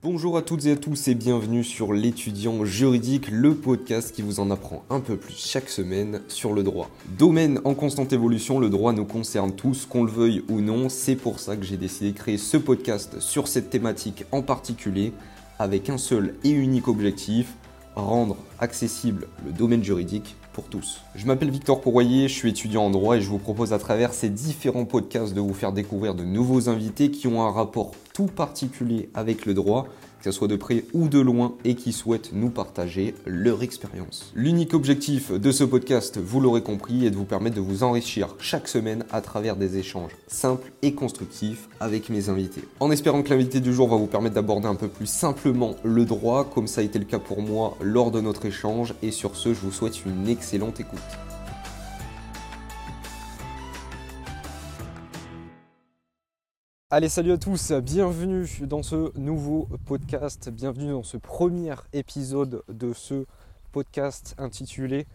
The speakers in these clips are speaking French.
Bonjour à toutes et à tous et bienvenue sur l'étudiant juridique, le podcast qui vous en apprend un peu plus chaque semaine sur le droit. Domaine en constante évolution, le droit nous concerne tous, qu'on le veuille ou non, c'est pour ça que j'ai décidé de créer ce podcast sur cette thématique en particulier, avec un seul et unique objectif, rendre accessible le domaine juridique tous. Je m'appelle Victor Courroyer, je suis étudiant en droit et je vous propose à travers ces différents podcasts de vous faire découvrir de nouveaux invités qui ont un rapport tout particulier avec le droit que ce soit de près ou de loin, et qui souhaitent nous partager leur expérience. L'unique objectif de ce podcast, vous l'aurez compris, est de vous permettre de vous enrichir chaque semaine à travers des échanges simples et constructifs avec mes invités. En espérant que l'invité du jour va vous permettre d'aborder un peu plus simplement le droit, comme ça a été le cas pour moi lors de notre échange, et sur ce, je vous souhaite une excellente écoute. Allez, salut à tous, bienvenue dans ce nouveau podcast, bienvenue dans ce premier épisode de ce podcast intitulé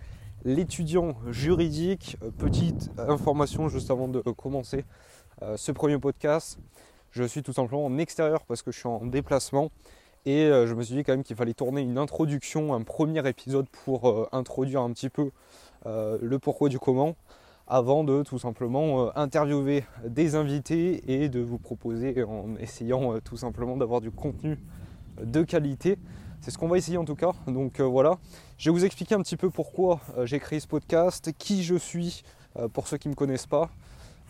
L'étudiant juridique. Petite information juste avant de commencer euh, ce premier podcast. Je suis tout simplement en extérieur parce que je suis en déplacement et euh, je me suis dit quand même qu'il fallait tourner une introduction, un premier épisode pour euh, introduire un petit peu le pourquoi du comment avant de tout simplement euh, interviewer des invités et de vous proposer en essayant euh, tout simplement d'avoir du contenu de qualité. C'est ce qu'on va essayer en tout cas. Donc euh, voilà, je vais vous expliquer un petit peu pourquoi j'ai créé ce podcast, qui je suis pour ceux qui ne me connaissent pas.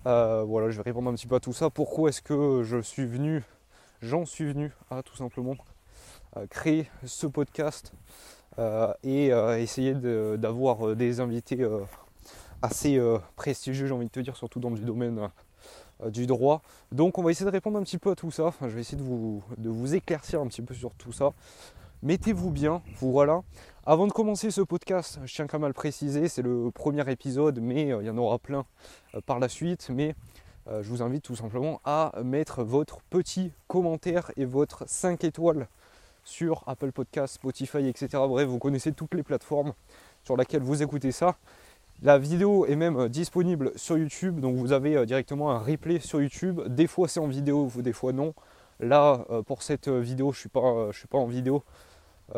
voilà, je vais répondre un petit peu à tout ça. Pourquoi est-ce que je suis venu, j'en suis venu à tout simplement créer ce podcast et essayer d'avoir des invités assez euh, prestigieux, j'ai envie de te dire, surtout dans le domaine euh, du droit. Donc on va essayer de répondre un petit peu à tout ça. Je vais essayer de vous, de vous éclaircir un petit peu sur tout ça. Mettez-vous bien, vous voilà. Avant de commencer ce podcast, je tiens quand même à le préciser, c'est le premier épisode, mais euh, il y en aura plein par la suite. Mais je vous invite tout simplement à mettre votre petit commentaire et votre 5 étoiles sur Apple Podcast, Spotify, etc. Bref, vous connaissez toutes les plateformes sur lesquelles vous écoutez ça. La vidéo est même euh, disponible sur YouTube, donc vous avez euh, directement un replay sur YouTube. Des fois c'est en vidéo, des fois non. Là, euh, pour cette vidéo, je ne suis, pas, suis pas en vidéo.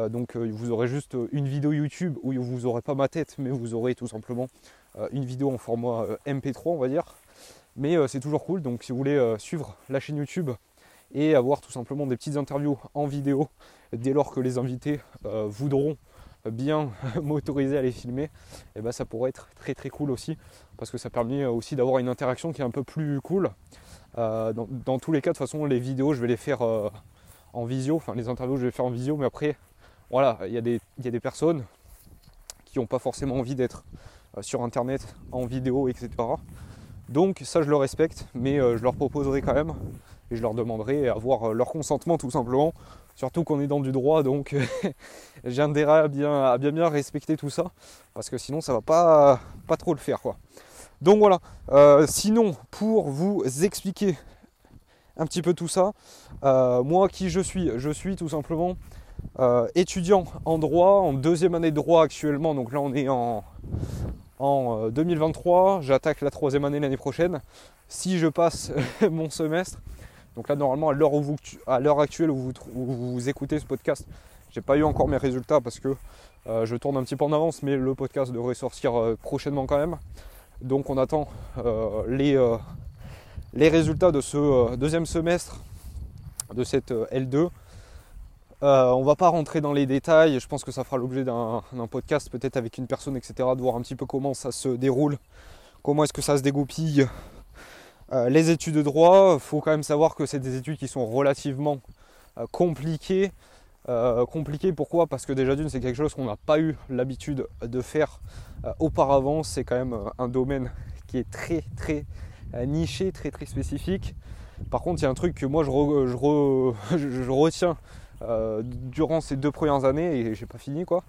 donc vous aurez juste une vidéo YouTube où vous n'aurez pas ma tête, mais vous aurez tout simplement une vidéo en format MP3, on va dire. Mais c'est toujours cool, donc si vous voulez suivre la chaîne YouTube et avoir tout simplement des petites interviews en vidéo, dès lors que les invités voudront bien m'autoriser à les filmer, et eh ben ça pourrait être très très cool aussi, parce que ça permet aussi d'avoir une interaction qui est un peu plus cool. Euh, dans, tous les cas, de toute façon, les vidéos, je vais les faire euh, en visio, enfin les interviews, je vais les faire en visio, mais après, voilà, il y, a des, personnes qui n'ont pas forcément envie d'être euh, sur Internet en vidéo, etc. Donc ça, je le respecte, mais je leur proposerai quand même, et je leur demanderai avoir leur consentement tout simplement. Surtout qu'on est dans du droit, donc j'ai intérêt à bien, bien bien respecter tout ça, parce que sinon ça va pas, pas trop le faire quoi. Donc voilà, euh, sinon pour vous expliquer un petit peu tout ça, euh, moi qui je suis, je suis tout simplement euh, étudiant en droit, en deuxième année de droit actuellement, donc là on est en, en 2023, j'attaque la troisième année l'année prochaine. Si je passe mon semestre, donc là, normalement, à l'heure, vous, à l'heure actuelle où vous, écoutez ce podcast, j'ai pas eu encore mes résultats parce que euh, je tourne un petit peu en avance, mais le podcast devrait sortir euh, prochainement quand même. Donc on attend euh, les, les résultats de ce deuxième semestre de cette L2. on va pas rentrer dans les détails, je pense que ça fera l'objet d'un, podcast peut-être avec une personne, etc., de voir un petit peu comment ça se déroule, comment est-ce que ça se dégoupille, euh, les études de droit, il faut quand même savoir que c'est des études qui sont relativement euh, compliquées. Euh, compliquées pourquoi? Parce que déjà d'une c'est quelque chose qu'on n'a pas eu l'habitude de faire auparavant. C'est quand même un domaine qui est très très niché, très très spécifique. Par contre, il y a un truc que moi je, je, retiens durant ces deux premières années et j'ai pas fini quoi.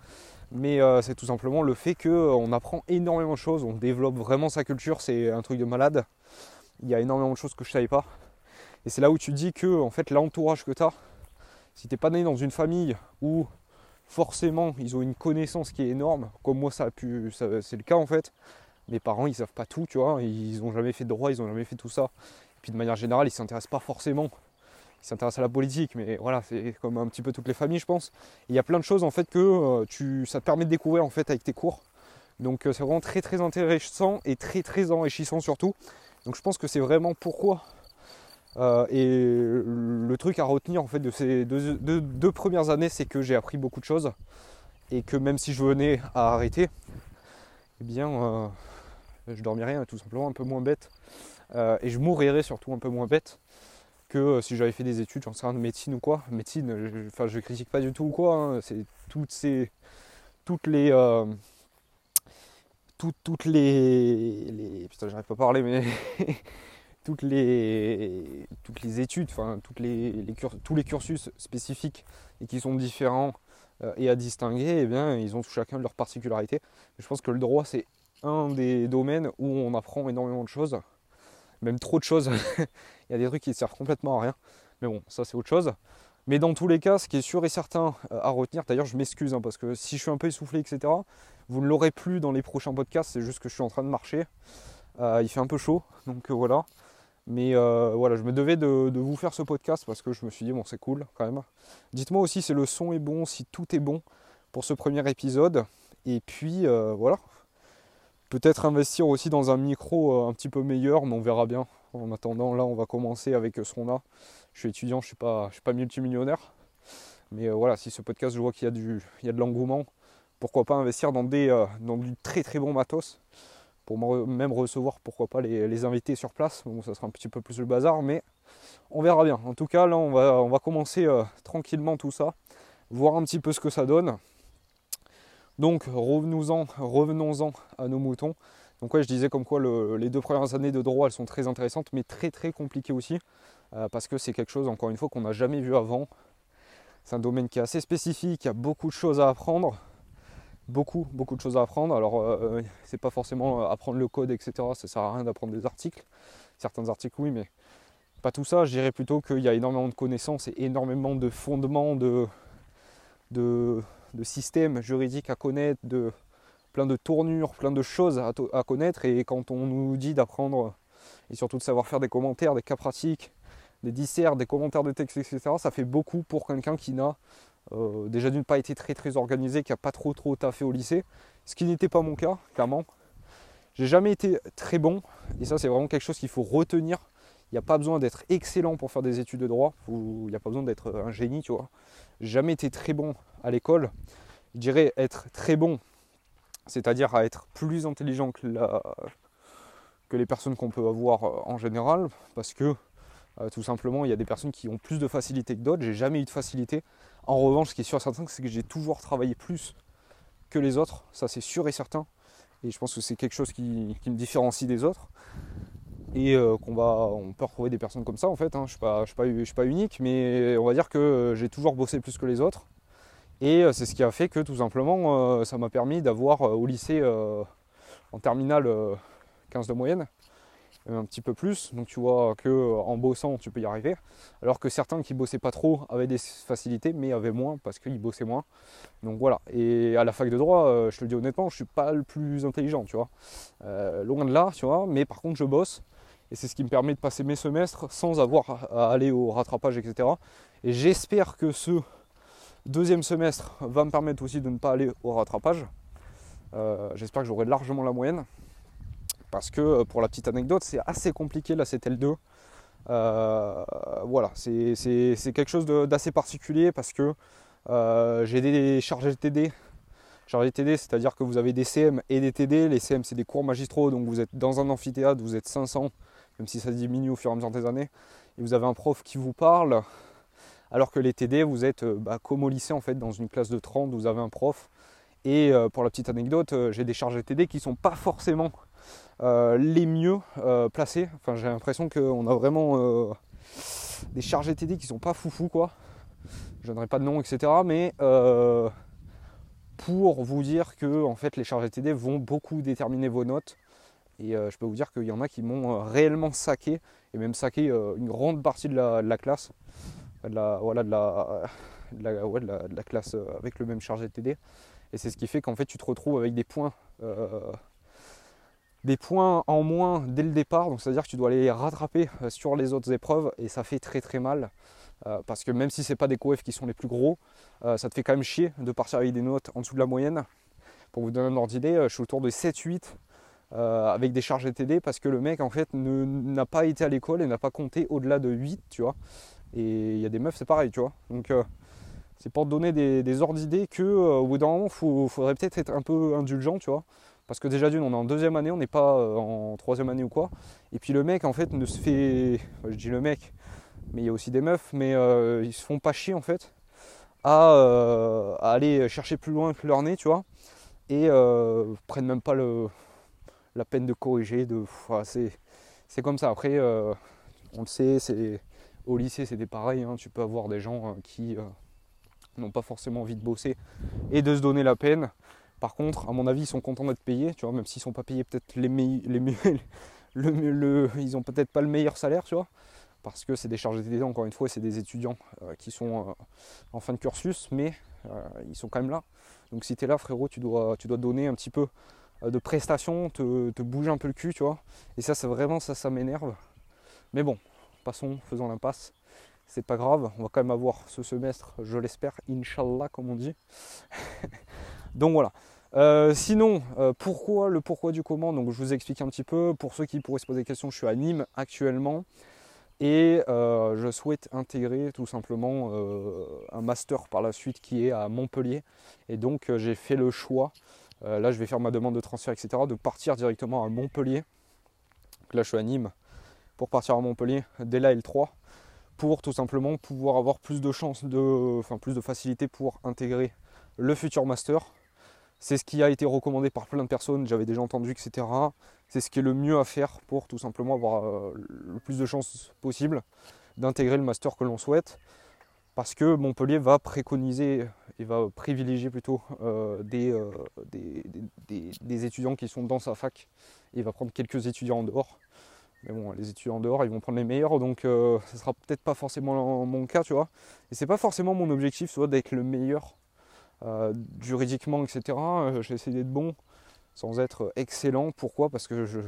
Mais c'est tout simplement le fait qu'on apprend énormément de choses, on développe vraiment sa culture, c'est un truc de malade il y a énormément de choses que je ne savais pas. Et c'est là où tu dis que en fait l'entourage que tu as, si tu n'es pas né dans une famille où forcément ils ont une connaissance qui est énorme, comme moi ça a pu, c'est le cas en fait. Mes parents ils savent pas tout, tu vois, ils n'ont jamais fait de droit, ils n'ont jamais fait tout ça. Et puis de manière générale, ils s'intéressent pas forcément. Ils s'intéresse à la politique, mais voilà, c'est comme un petit peu toutes les familles, je pense. Il y a plein de choses en fait que tu, ça te permet de découvrir en fait avec tes cours. Donc c'est vraiment très très intéressant et très très enrichissant surtout. Donc je pense que c'est vraiment pourquoi. et le truc à retenir en fait de ces deux premières années, c'est que j'ai appris beaucoup de choses et que même si je venais à arrêter, eh bien, euh, je dormirais tout simplement un peu moins bête euh, et je mourirais surtout un peu moins bête que euh, si j'avais fait des études, j'en sais rien de médecine ou quoi. Médecine, je, enfin, je critique pas du tout ou quoi. Hein. c'est toutes ces, toutes les, toutes, les, putain, j'arrive pas à parler, mais toutes les, toutes les études, enfin, toutes les, les tous les cursus spécifiques et qui sont différents euh, et à distinguer, eh bien, ils ont chacun leur particularité. Je pense que le droit, c'est un des domaines où on apprend énormément de choses, même trop de choses. Il y a des trucs qui servent complètement à rien. Mais bon, ça c'est autre chose. Mais dans tous les cas, ce qui est sûr et certain euh, à retenir, d'ailleurs je m'excuse hein, parce que si je suis un peu essoufflé, etc., vous ne l'aurez plus dans les prochains podcasts, c'est juste que je suis en train de marcher. Euh, il fait un peu chaud, donc voilà. Mais euh, voilà, je me devais de, vous faire ce podcast parce que je me suis dit, bon, c'est cool quand même. Dites-moi aussi si le son est bon, si tout est bon pour ce premier épisode. Et puis euh, voilà, peut-être investir aussi dans un micro euh, un petit peu meilleur, mais on verra bien. En attendant, là, on va commencer avec ce qu'on a. Je suis étudiant, je ne suis pas, multimillionnaire. Mais voilà, si ce podcast, je vois qu'il y a, du, il y a de l'engouement, pourquoi pas investir dans, des, dans du très très bon matos pour même recevoir pourquoi pas les, invités sur place. Bon, ça sera un petit peu plus le bazar, mais on verra bien. En tout cas, là, on va, on va commencer euh, tranquillement tout ça, voir un petit peu ce que ça donne. Donc, revenons-en revenons à nos moutons. Donc, ouais, je disais comme quoi les deux premières années de droit, elles sont très intéressantes, mais très très compliquées aussi, euh, parce que c'est quelque chose, encore une fois, qu'on n'a jamais vu avant. C'est un domaine qui est assez spécifique, il y a beaucoup de choses à apprendre beaucoup, beaucoup de choses à apprendre. Alors, euh, c'est pas forcément euh, apprendre le code, etc. Ça sert à rien d'apprendre des articles. Certains articles, oui, mais pas tout ça. Je dirais plutôt qu'il y a énormément de connaissances et énormément de fondements, de, de, systèmes juridiques à connaître, de plein de tournures, plein de choses à connaître. Et quand on nous dit d'apprendre et surtout de savoir faire des commentaires, des cas pratiques, des disserts, des commentaires de texte, etc., ça fait beaucoup pour quelqu'un qui n'a euh, déjà d'une pas été très très organisé, qui n'a pas trop trop taffé au lycée, ce qui n'était pas mon cas, clairement. J'ai jamais été très bon, et ça c'est vraiment quelque chose qu'il faut retenir. Il n'y a pas besoin d'être excellent pour faire des études de droit, il n'y a pas besoin d'être un génie, tu vois. J'ai jamais été très bon à l'école. Je dirais être très bon, c'est-à-dire à être plus intelligent que, les personnes qu'on peut avoir euh, en général, parce que euh, tout simplement il y a des personnes qui ont plus de facilité que d'autres. J'ai jamais eu de facilité en revanche, ce qui est sûr et certain, c'est que j'ai toujours travaillé plus que les autres. Ça, c'est sûr et certain. Et je pense que c'est quelque chose qui, me différencie des autres. Et euh, qu'on on peut retrouver des personnes comme ça en fait. Hein. Je ne suis, pas unique, mais on va dire que j'ai toujours bossé plus que les autres. Et euh, c'est ce qui a fait que tout simplement, euh, ça m'a permis d'avoir au lycée en terminale 15 de moyenne un petit peu plus. Donc tu vois que euh, en bossant, tu peux y arriver. Alors que certains qui bossaient pas trop avaient des facilités, mais avaient moins parce qu'ils bossaient moins. Donc voilà. Et à la fac de droit, euh, je te le dis honnêtement, je suis pas le plus intelligent, tu vois. Euh, loin de là, tu vois. Mais par contre, je bosse. Et c'est ce qui me permet de passer mes semestres sans avoir à aller au rattrapage, etc. Et j'espère que ce deuxième semestre va me permettre aussi de ne pas aller au rattrapage. j'espère que j'aurai largement la moyenne. Parce que euh, pour la petite anecdote, c'est assez compliqué la CTL2. Euh, voilà, c'est quelque chose d'assez particulier parce que euh, j'ai des chargés TD. Chargés TD, c'est-à-dire que vous avez des CM et des TD. Les CM, c'est des cours magistraux, donc vous êtes dans un amphithéâtre, vous êtes 500, même si ça diminue au fur et à mesure des années. Et vous avez un prof qui vous parle, alors que les TD, vous êtes bah, comme au lycée en fait, dans une classe de 30, vous avez un prof. Et pour la petite anecdote, j'ai des chargés TD qui ne sont pas forcément les mieux euh, placés. Enfin, j'ai l'impression qu'on a vraiment euh, des chargés TD qui sont pas foufou quoi. Je donnerai pas de nom, etc. Mais pour vous dire que en fait les chargés TD vont beaucoup déterminer vos notes. Et je peux vous dire qu'il y en a qui m'ont réellement saqué, et même saqué une grande partie de la, classe, de la, voilà, la, de la, classe avec le même chargé TD. Et c'est ce qui fait qu'en fait tu te retrouves avec des points des points en moins dès le départ, donc c'est-à-dire que tu dois les rattraper euh, sur les autres épreuves et ça fait très très mal. parce que même si c'est pas des coefs qui sont les plus gros, ça te fait quand même chier de partir avec des notes en dessous de la moyenne. Pour vous donner un ordre d'idée, je suis autour de 7-8 avec des charges ETD parce que le mec en fait n'a pas été à l'école et n'a pas compté au-delà de 8, tu vois. Et il y a des meufs, c'est pareil, tu vois. Donc c'est pour te donner des, ordres d'idées que au bout d'un moment, il faudrait peut-être être un peu indulgent, tu vois. Parce que déjà d'une, on est en deuxième année, on n'est pas euh, en troisième année ou quoi. Et puis le mec, en fait, ne se fait. je dis le mec, mais il y a aussi des meufs, mais euh, ils se font pas chier en fait euh, à, aller chercher plus loin que leur nez, tu vois. Et prennent même pas le, la peine de corriger. De, c'est comme ça. Après, on le sait, c'est au lycée, c'était pareil. Hein. tu peux avoir des gens qui n'ont pas forcément envie de bosser et de se donner la peine. Par contre, à mon avis, ils sont contents d'être payés, tu vois, même s'ils sont pas payés peut-être les, les le, ils ont peut-être pas le meilleur salaire, tu vois, parce que c'est des charges d'étudiants, encore une fois, c'est des étudiants euh, qui sont euh, en fin de cursus, mais euh, ils sont quand même là. Donc si tu es là, frérot, tu dois, donner un petit peu de prestations, te, bouger un peu le cul. Et ça, c'est vraiment ça, ça m'énerve. Mais bon, passons, faisons l'impasse. C'est pas grave, on va quand même avoir ce semestre, je l'espère, Inch'Allah, comme on dit. Donc voilà. Euh, sinon, euh, pourquoi le pourquoi du comment Donc je vous explique un petit peu. Pour ceux qui pourraient se poser des questions, je suis à Nîmes actuellement et euh, je souhaite intégrer tout simplement un master par la suite qui est à Montpellier. Et donc j'ai fait le choix. là, je vais faire ma demande de transfert, etc. De partir directement à Montpellier. là, je suis à Nîmes pour partir à Montpellier dès la L3 pour tout simplement pouvoir avoir plus de chances de, enfin plus de facilité pour intégrer le futur master c'est ce qui a été recommandé par plein de personnes, j'avais déjà entendu, etc. C'est ce qui est le mieux à faire pour tout simplement avoir euh, le plus de chances possible d'intégrer le master que l'on souhaite. Parce que Montpellier va préconiser et va privilégier plutôt euh, euh, des, des, étudiants qui sont dans sa fac. il va prendre quelques étudiants en dehors. Mais bon, les étudiants en dehors, ils vont prendre les meilleurs, donc ce ne sera peut-être pas forcément mon cas, tu vois. Et c'est pas forcément mon objectif, soit d'être le meilleur euh, juridiquement, etc. Euh, j'ai essayé d'être bon sans être excellent. Pourquoi? Parce que je ne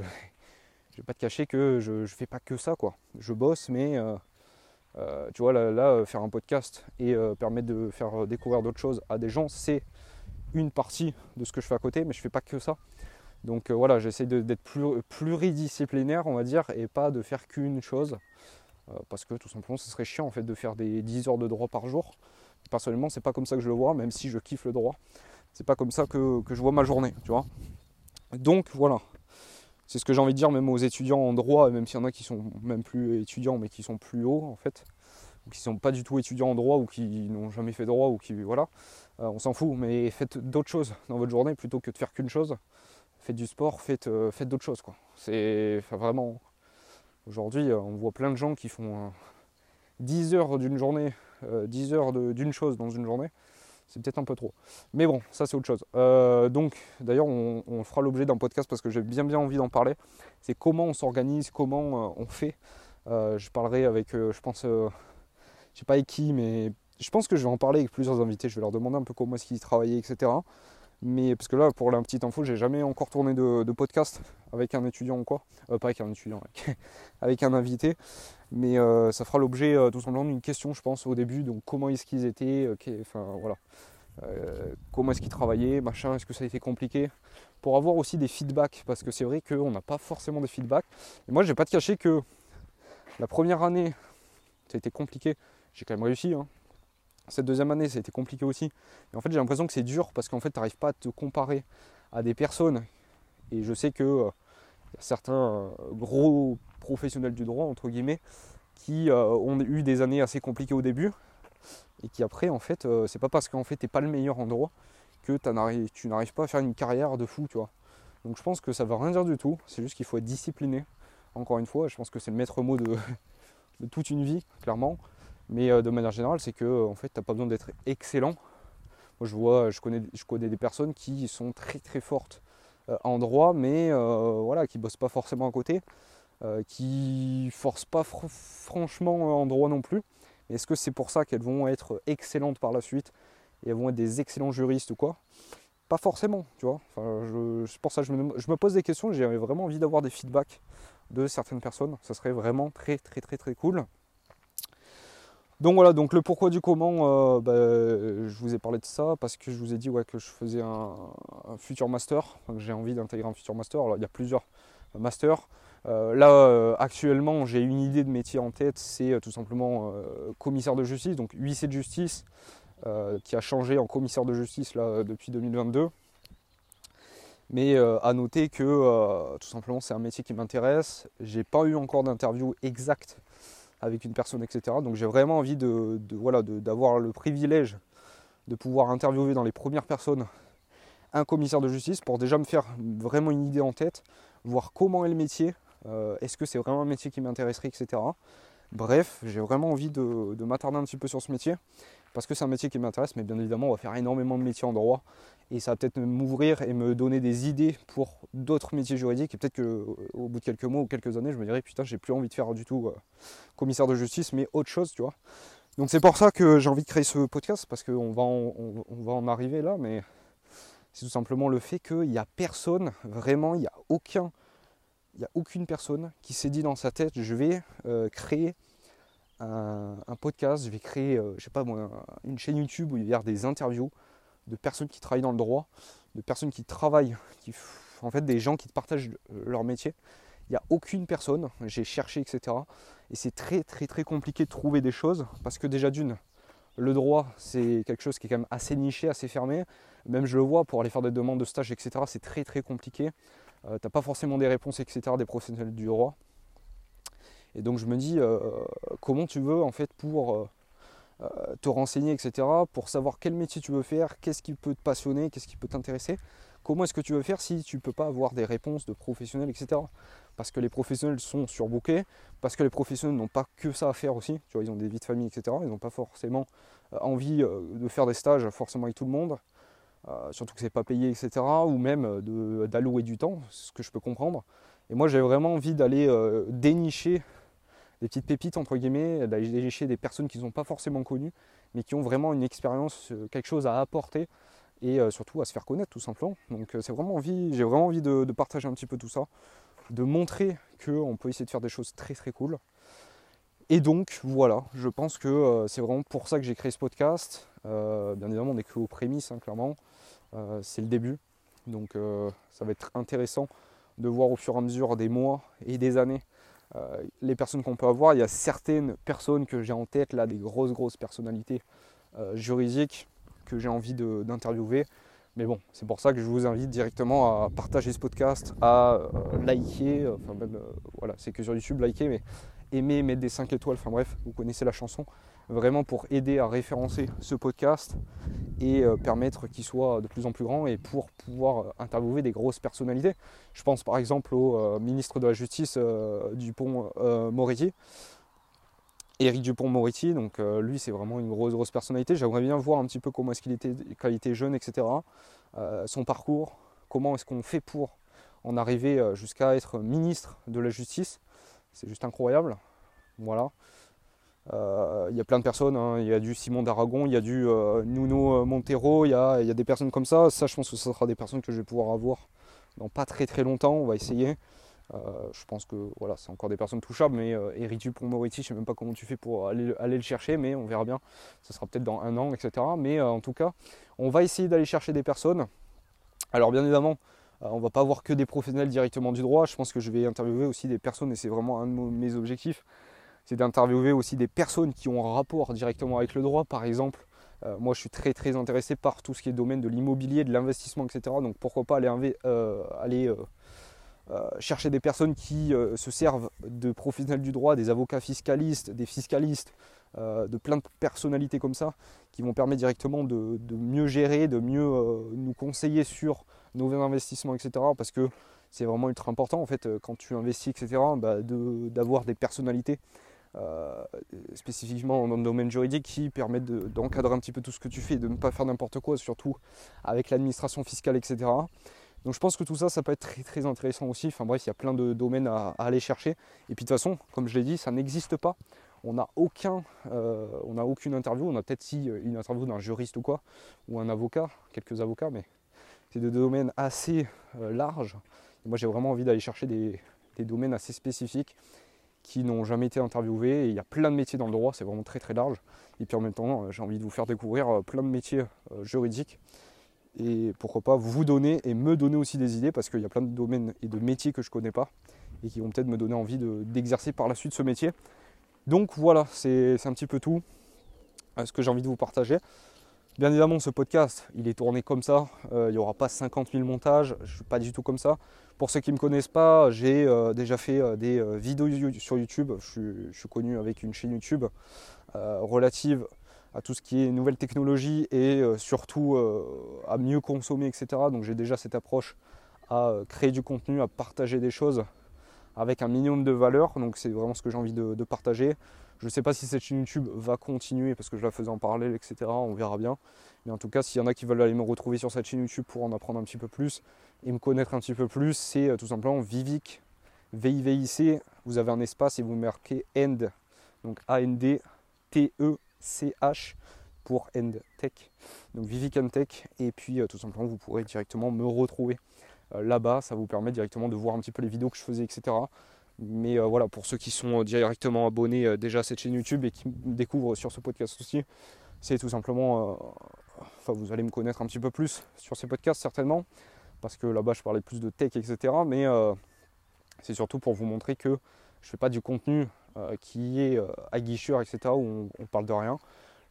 vais pas te cacher que je ne fais pas que ça. quoi. Je bosse, mais euh, tu vois, là, faire un podcast et permettre de faire découvrir d'autres choses à des gens, c'est une partie de ce que je fais à côté, mais je fais pas que ça. Donc voilà, j'essaie d'être pluridisciplinaire, on va dire, et pas de faire qu'une chose. parce que tout simplement, ce serait chiant en fait de faire des 10 heures de droit par jour. Personnellement, c'est pas comme ça que je le vois, même si je kiffe le droit. C'est pas comme ça que, je vois ma journée, tu vois. Donc voilà. C'est ce que j'ai envie de dire même aux étudiants en droit, même s'il y en a qui sont même plus étudiants, mais qui sont plus hauts en fait, ou qui sont pas du tout étudiants en droit, ou qui n'ont jamais fait droit, ou qui voilà, euh, on s'en fout. Mais faites d'autres choses dans votre journée plutôt que de faire qu'une chose. Faites du sport, faites, euh, faites d'autres choses. C'est vraiment. Aujourd'hui, euh, on voit plein de gens qui font 10 heures d'une journée 10 euh, heures d'une chose dans une journée, c'est peut-être un peu trop. Mais bon, ça c'est autre chose. Euh, donc d'ailleurs on, fera l'objet d'un podcast parce que j'ai bien bien envie d'en parler. C'est comment on s'organise, comment euh, on fait. je parlerai avec, je pense, je sais pas avec qui, mais je pense que je vais en parler avec plusieurs invités. Je vais leur demander un peu comment est-ce qu'ils travaillaient, etc. Mais parce que là, pour la petite info, j'ai jamais encore tourné de, podcast avec un étudiant ou quoi. pas avec un étudiant, avec un invité. Mais euh, ça fera l'objet euh, tout simplement d'une question, je pense, au début. Donc, comment est-ce qu'ils étaient euh, Enfin, voilà. comment est-ce qu'ils travaillaient Machin, est-ce que ça a été compliqué? Pour avoir aussi des feedbacks, parce que c'est vrai qu'on n'a pas forcément des feedbacks. Et moi, je vais pas te cacher que la première année, ça a été compliqué. J'ai quand même réussi. Hein. Cette deuxième année, ça a été compliqué aussi. Et en fait, j'ai l'impression que c'est dur parce qu'en fait, tu n'arrives pas à te comparer à des personnes. Et je sais que certains gros professionnels du droit, entre guillemets, qui euh, ont eu des années assez compliquées au début et qui après, en fait, euh, c'est pas parce qu'en fait t'es pas le meilleur en droit que tu n'arrives pas à faire une carrière de fou, tu vois. Donc je pense que ça veut rien dire du tout, c'est juste qu'il faut être discipliné. Encore une fois, je pense que c'est le maître mot de, toute une vie, clairement. Mais euh, de manière générale, c'est que en fait, t'as pas besoin d'être excellent. Moi, je vois, je connais, je connais des personnes qui sont très très fortes en droit, mais voilà, qui bossent pas forcément à côté. Euh, qui forcent pas franchement en droit non plus. Est-ce que c'est pour ça qu'elles vont être excellentes par la suite et elles vont être des excellents juristes ou quoi? Pas forcément, tu vois. Enfin, c'est pour ça que je me, je me pose des questions. J'ai vraiment envie d'avoir des feedbacks de certaines personnes. Ça serait vraiment très très très très cool. Donc voilà, donc le pourquoi du comment, bah, je vous ai parlé de ça parce que je vous ai dit ouais, que je faisais un, futur master, j'ai envie d'intégrer un futur master. Alors il y a plusieurs masters. là actuellement j'ai une idée de métier en tête, c'est tout simplement commissaire de justice, donc huissier de justice, qui a changé en commissaire de justice là, depuis 2022. Mais euh, à noter que euh, tout simplement c'est un métier qui m'intéresse. J'ai pas eu encore d'interview exacte avec une personne, etc. Donc j'ai vraiment envie de, voilà, d'avoir le privilège de pouvoir interviewer dans les premières personnes un commissaire de justice pour déjà me faire vraiment une idée en tête, voir comment est le métier, euh, est-ce que c'est vraiment un métier qui m'intéresserait, etc. Bref, j'ai vraiment envie de, de m'attarder un petit peu sur ce métier parce que c'est un métier qui m'intéresse, mais bien évidemment, on va faire énormément de métiers en droit et ça va peut-être m'ouvrir et me donner des idées pour d'autres métiers juridiques. Et peut-être qu'au bout de quelques mois ou quelques années, je me dirais putain, j'ai plus envie de faire du tout euh, commissaire de justice, mais autre chose, tu vois. Donc c'est pour ça que j'ai envie de créer ce podcast parce qu'on on, va en arriver là, mais c'est tout simplement le fait qu'il n'y a personne, vraiment, il n'y a aucun, il n'y a aucune personne qui s'est dit dans sa tête, je vais euh, créer un, podcast, je vais créer, euh, je sais pas une chaîne YouTube où il y a des interviews de personnes qui travaillent dans le droit, de personnes qui travaillent, en fait des gens qui partagent leur métier. Il n'y a aucune personne, j'ai cherché, etc. Et c'est très très très compliqué de trouver des choses parce que déjà d'une, le droit c'est quelque chose qui est quand même assez niché, assez fermé. Même je le vois pour aller faire des demandes de stage, etc. C'est très très compliqué. Euh, tu n'as pas forcément des réponses, etc. des professionnels du droit. Et donc je me dis, euh, comment tu veux en fait pour euh, te renseigner, etc., pour savoir quel métier tu veux faire, qu'est-ce qui peut te passionner, qu'est-ce qui peut t'intéresser, comment est-ce que tu veux faire si tu ne peux pas avoir des réponses de professionnels, etc. Parce que les professionnels sont surbookés, parce que les professionnels n'ont pas que ça à faire aussi, tu vois, ils ont des vies de famille, etc. Ils n'ont pas forcément envie de faire des stages forcément avec tout le monde. Surtout que c'est pas payé, etc. Ou même d'allouer du temps, ce que je peux comprendre. Et moi j'ai vraiment envie d'aller dénicher des petites pépites entre guillemets, d'aller dénicher des personnes qui ne sont pas forcément connues, mais qui ont vraiment une expérience, euh, quelque chose à apporter et euh, surtout à se faire connaître tout simplement. Donc euh, c'est vraiment envie, j'ai vraiment envie de, partager un petit peu tout ça, de montrer qu'on peut essayer de faire des choses très très cool. Et donc voilà, je pense que c'est vraiment pour ça que j'ai créé ce podcast. bien évidemment, on n'est que aux prémices, hein, clairement. C'est le début. Donc ça va être intéressant de voir au fur et à mesure des mois et des années euh, les personnes qu'on peut avoir. Il y a certaines personnes que j'ai en tête, là, des grosses, grosses personnalités euh, juridiques que j'ai envie d'interviewer. Mais bon, c'est pour ça que je vous invite directement à partager ce podcast, à euh, liker, enfin même, voilà, c'est que sur YouTube, liker, mais aimer, mettre des 5 étoiles, enfin bref, vous connaissez la chanson, vraiment pour aider à référencer ce podcast et euh, permettre qu'il soit de plus en plus grand et pour pouvoir euh, interviewer des grosses personnalités. Je pense par exemple au euh, ministre de la Justice Dupont-Moretti. Éric Dupont-Moretti, donc lui c'est vraiment une grosse grosse personnalité. J'aimerais bien voir un petit peu comment est-ce qu'il était, quand il était jeune, etc. son parcours, comment est-ce qu'on fait pour en arriver jusqu'à être ministre de la Justice. C'est juste incroyable. Voilà. Euh, il y a plein de personnes, hein. il y a du Simon d'Aragon, il y a du euh, Nuno Montero, il y a, des personnes comme ça. Ça, je pense que ce sera des personnes que je vais pouvoir avoir dans pas très très longtemps. On va essayer. Euh, je pense que voilà, c'est encore des personnes touchables, mais Eric Dupont-Moretti, je ne sais même pas comment tu fais pour aller, le chercher, mais on verra bien. Ce sera peut-être dans un an, etc. Mais en tout cas, on va essayer d'aller chercher des personnes. Alors, bien évidemment, on va pas avoir que des professionnels directement du droit. Je pense que je vais interviewer aussi des personnes, et c'est vraiment un de mes objectifs c'est d'interviewer aussi des personnes qui ont un rapport directement avec le droit. Par exemple, euh, moi je suis très très intéressé par tout ce qui est domaine de l'immobilier, de l'investissement, etc. Donc pourquoi pas aller, euh, aller euh, chercher des personnes qui se servent de professionnels du droit, des avocats fiscalistes, des fiscalistes, de plein de personnalités comme ça, qui vont permettre directement de, mieux gérer, de mieux nous conseiller sur nos investissements, etc. Parce que c'est vraiment ultra important en fait quand tu investis, etc. Bah, d'avoir des personnalités euh, spécifiquement dans le domaine juridique qui permettent d'encadrer un petit peu tout ce que tu fais, de ne pas faire n'importe quoi, surtout avec l'administration fiscale, etc. Donc je pense que tout ça, ça peut être très intéressant aussi. Enfin bref, il y a plein de domaines à, aller chercher. Et puis de toute façon, comme je l'ai dit, ça n'existe pas. On n'a aucun, euh, on n'a aucune interview. On a peut-être si une interview d'un juriste ou quoi, ou un avocat, quelques avocats, mais c'est des domaines assez euh, larges. moi, j'ai vraiment envie d'aller chercher des, domaines assez spécifiques qui n'ont jamais été interviewés. Et il y a plein de métiers dans le droit, c'est vraiment très très large. Et puis en même temps, j'ai envie de vous faire découvrir plein de métiers juridiques. Et pourquoi pas vous donner et me donner aussi des idées parce qu'il y a plein de domaines et de métiers que je ne connais pas et qui vont peut-être me donner envie d'exercer par la suite ce métier. Donc voilà, c'est un petit peu tout ce que j'ai envie de vous partager. Bien évidemment, ce podcast, il est tourné comme ça. Euh, il n'y aura pas 50 000 montages. Je ne suis pas du tout comme ça. Pour ceux qui ne me connaissent pas, j'ai euh, déjà fait euh, des vidéos sur YouTube. Je suis, connu avec une chaîne YouTube relative à tout ce qui est nouvelles technologies et surtout à mieux consommer, etc. Donc j'ai déjà cette approche à créer du contenu, à partager des choses avec un minimum de valeur. Donc c'est vraiment ce que j'ai envie de partager. Je ne sais pas si cette chaîne YouTube va continuer parce que je la faisais en parallèle, etc. On verra bien. Mais en tout cas, s'il y en a qui veulent aller me retrouver sur cette chaîne YouTube pour en apprendre un petit peu plus et me connaître un petit peu plus, c'est euh, tout simplement Vivic, V-I-V-I-C. Vous avez un espace et vous marquez End, donc A-N-D, T-E-C-H pour End Tech. Donc Vivic and Tech. Et puis euh, tout simplement, vous pourrez directement me retrouver euh, là-bas. Ça vous permet directement de voir un petit peu les vidéos que je faisais, etc. Mais euh, voilà, pour ceux qui sont directement abonnés euh, déjà à cette chaîne YouTube et qui me découvrent sur ce podcast aussi, c'est tout simplement, euh, enfin vous allez me connaître un petit peu plus sur ces podcasts certainement, parce que là-bas je parlais plus de tech, etc. Mais c'est surtout pour vous montrer que je ne fais pas du contenu qui est aguicheur, etc. où on, parle de rien.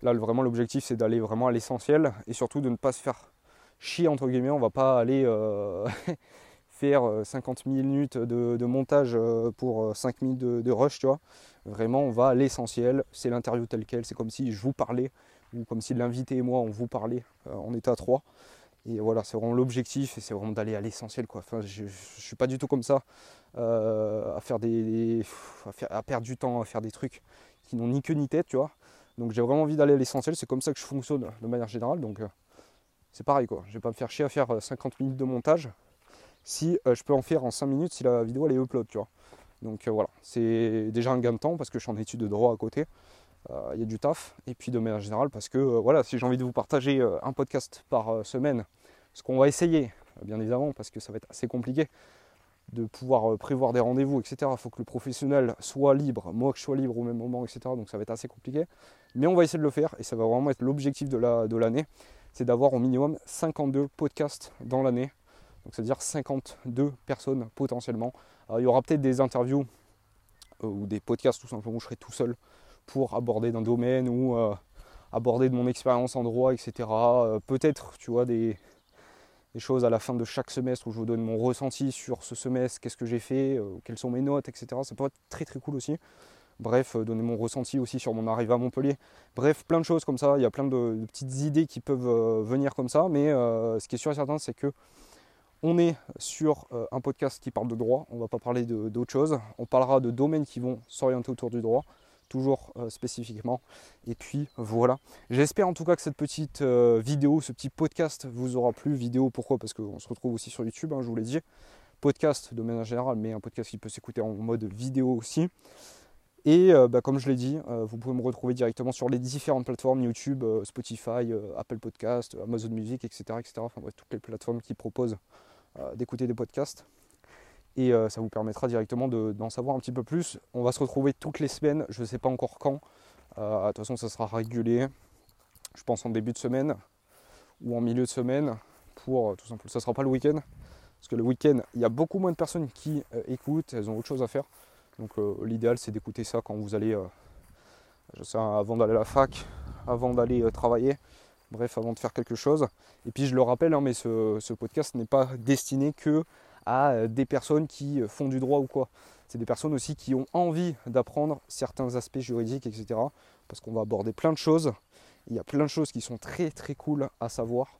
Là vraiment l'objectif c'est d'aller vraiment à l'essentiel et surtout de ne pas se faire chier entre guillemets. On va pas aller faire 50 euh, minutes de, montage euh, pour 5 euh, minutes de, rush, tu vois. Vraiment, on va à l'essentiel. C'est l'interview telle quelle. C'est comme si je vous parlais, ou comme si l'invité et moi, on vous parlait en état 3. Et voilà, c'est vraiment l'objectif et c'est vraiment d'aller à l'essentiel. Quoi. Enfin, je ne suis pas du tout comme ça à, faire des, à, perdre du temps, à faire des trucs qui n'ont ni queue ni tête, tu vois. Donc j'ai vraiment envie d'aller à l'essentiel. C'est comme ça que je fonctionne de manière générale. Donc c'est pareil, quoi. Je vais pas me faire chier à faire 50 minutes de montage si euh, je peux en faire en 5 minutes si la vidéo elle est upload, tu vois. Donc euh, voilà, c'est déjà un gain de temps parce que je suis en étude de droit à côté. Euh, il y a du taf. Et puis de manière générale parce que voilà, si j'ai envie de vous partager un podcast par semaine, ce qu'on va essayer, bien évidemment, parce que ça va être assez compliqué de pouvoir prévoir des rendez-vous, etc. Il faut que le professionnel soit libre, moi que je sois libre au même moment, etc. Donc ça va être assez compliqué. Mais on va essayer de le faire et ça va vraiment être l'objectif de l'année. La, de c'est d'avoir au minimum 52 podcasts dans l'année donc c'est-à-dire 52 personnes potentiellement. il y aura peut-être des interviews euh, ou des podcasts tout simplement où je serai tout seul pour aborder d'un domaine ou euh, aborder de mon expérience en droit, etc. Euh, peut-être, tu vois, des, choses à la fin de chaque semestre où je vous donne mon ressenti sur ce semestre, qu'est-ce que j'ai fait, quelles sont mes notes, etc. Ça peut être très très cool aussi. Bref, donner mon ressenti aussi sur mon arrivée à Montpellier. Bref, plein de choses comme ça. Il y a plein de, petites idées qui peuvent venir comme ça. Mais ce qui est sûr et certain, c'est que on est sur euh, un podcast qui parle de droit, on ne va pas parler d'autre chose. On parlera de domaines qui vont s'orienter autour du droit, toujours euh, spécifiquement. Et puis voilà. J'espère en tout cas que cette petite euh, vidéo, ce petit podcast vous aura plu. Vidéo pourquoi? Parce qu'on se retrouve aussi sur YouTube, hein, je vous l'ai dit. Podcast de manière générale, mais un podcast qui peut s'écouter en mode vidéo aussi. Et bah, comme je l'ai dit, vous pouvez me retrouver directement sur les différentes plateformes YouTube, Spotify, Apple Podcast, Amazon Music, etc. etc. Enfin bref, toutes les plateformes qui proposent euh, d'écouter des podcasts. Et euh, ça vous permettra directement d'en savoir un petit peu plus. On va se retrouver toutes les semaines, je ne sais pas encore quand. Euh, de toute façon, ça sera régulier. Je pense en début de semaine ou en milieu de semaine. Pour tout simplement, ça ne sera pas le week-end. Parce que le week-end, il y a beaucoup moins de personnes qui écoutent, elles ont autre chose à faire. Donc l'idéal, c'est d'écouter ça quand vous allez, je sais, avant d'aller à la fac, avant d'aller travailler bref, avant de faire quelque chose. Et puis je le rappelle, hein, mais ce, podcast n'est pas destiné que à euh, des personnes qui euh, font du droit ou quoi. C'est des personnes aussi qui ont envie d'apprendre certains aspects juridiques, etc. Parce qu'on va aborder plein de choses. Il y a plein de choses qui sont très très cool à savoir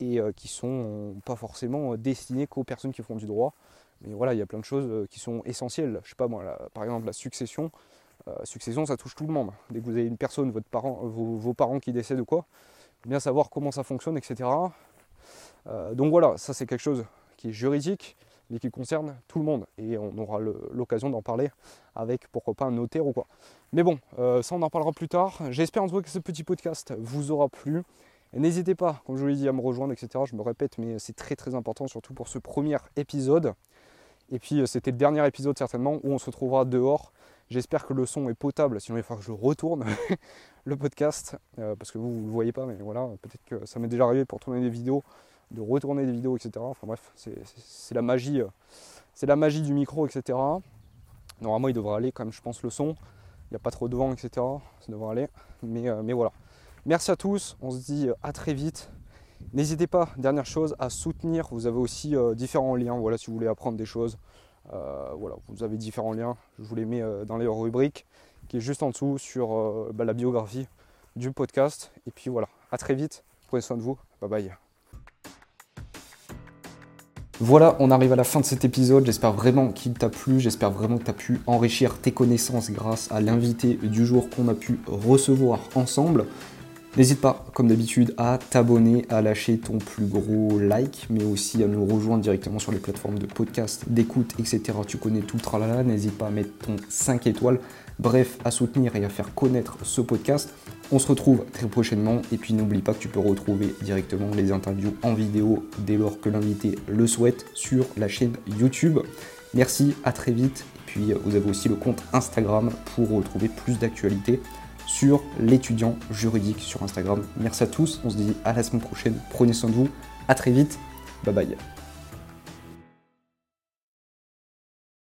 et euh, qui sont pas forcément destinées qu'aux personnes qui font du droit. Mais voilà, il y a plein de choses qui sont essentielles. Je sais pas moi, par exemple la succession. succession, ça touche tout le monde. Dès que vous avez une personne, votre parent, vos, vos parents qui décèdent ou quoi, bien savoir comment ça fonctionne, etc. Euh, donc voilà, ça c'est quelque chose qui est juridique, mais qui concerne tout le monde. Et on aura l'occasion d'en parler avec, pourquoi pas, un notaire ou quoi. Mais bon, euh, ça on en parlera plus tard. J'espère en tout cas que ce petit podcast vous aura plu. N'hésitez pas, comme je vous l'ai dit, à me rejoindre, etc. Je me répète, mais c'est très très important, surtout pour ce premier épisode. Et puis euh, c'était le dernier épisode certainement où on se retrouvera dehors J'espère que le son est potable, sinon il va falloir que je retourne le podcast, euh, parce que vous ne le voyez pas, mais voilà, peut-être que ça m'est déjà arrivé pour tourner des vidéos, de retourner des vidéos, etc. Enfin bref, c'est la magie, euh, c'est la magie du micro, etc. Normalement, il devrait aller quand même, je pense, le son. Il n'y a pas trop de vent, etc. Ça devrait aller. Mais, mais voilà. Merci à tous. On se dit à très vite. N'hésitez pas, dernière chose, à soutenir. Vous avez aussi différents liens. Voilà, si vous voulez apprendre des choses. voilà, vous avez différents liens. Je vous les mets dans les rubriques qui est juste en dessous sur euh, bah, la biographie du podcast. Et puis voilà, à très vite, prenez soin de vous, bye bye. Voilà, on arrive à la fin de cet épisode. J'espère vraiment qu'il t'a plu. J'espère vraiment que tu as pu enrichir tes connaissances grâce à l'invité du jour qu'on a pu recevoir ensemble. N'hésite pas, comme d'habitude, à t'abonner, à lâcher ton plus gros like, mais aussi à nous rejoindre directement sur les plateformes de podcast, d'écoute, etc. Tu connais tout le tralala. N'hésite pas à mettre ton 5 étoiles. Bref, à soutenir et à faire connaître ce podcast. On se retrouve très prochainement. Et puis n'oublie pas que tu peux retrouver directement les interviews en vidéo dès lors que l'invité le souhaite sur la chaîne YouTube. Merci, à très vite. Et puis vous avez aussi le compte Instagram pour retrouver plus d'actualités sur l'étudiant juridique sur Instagram. Merci à tous, on se dit à la semaine prochaine, prenez soin de vous, à très vite, bye bye.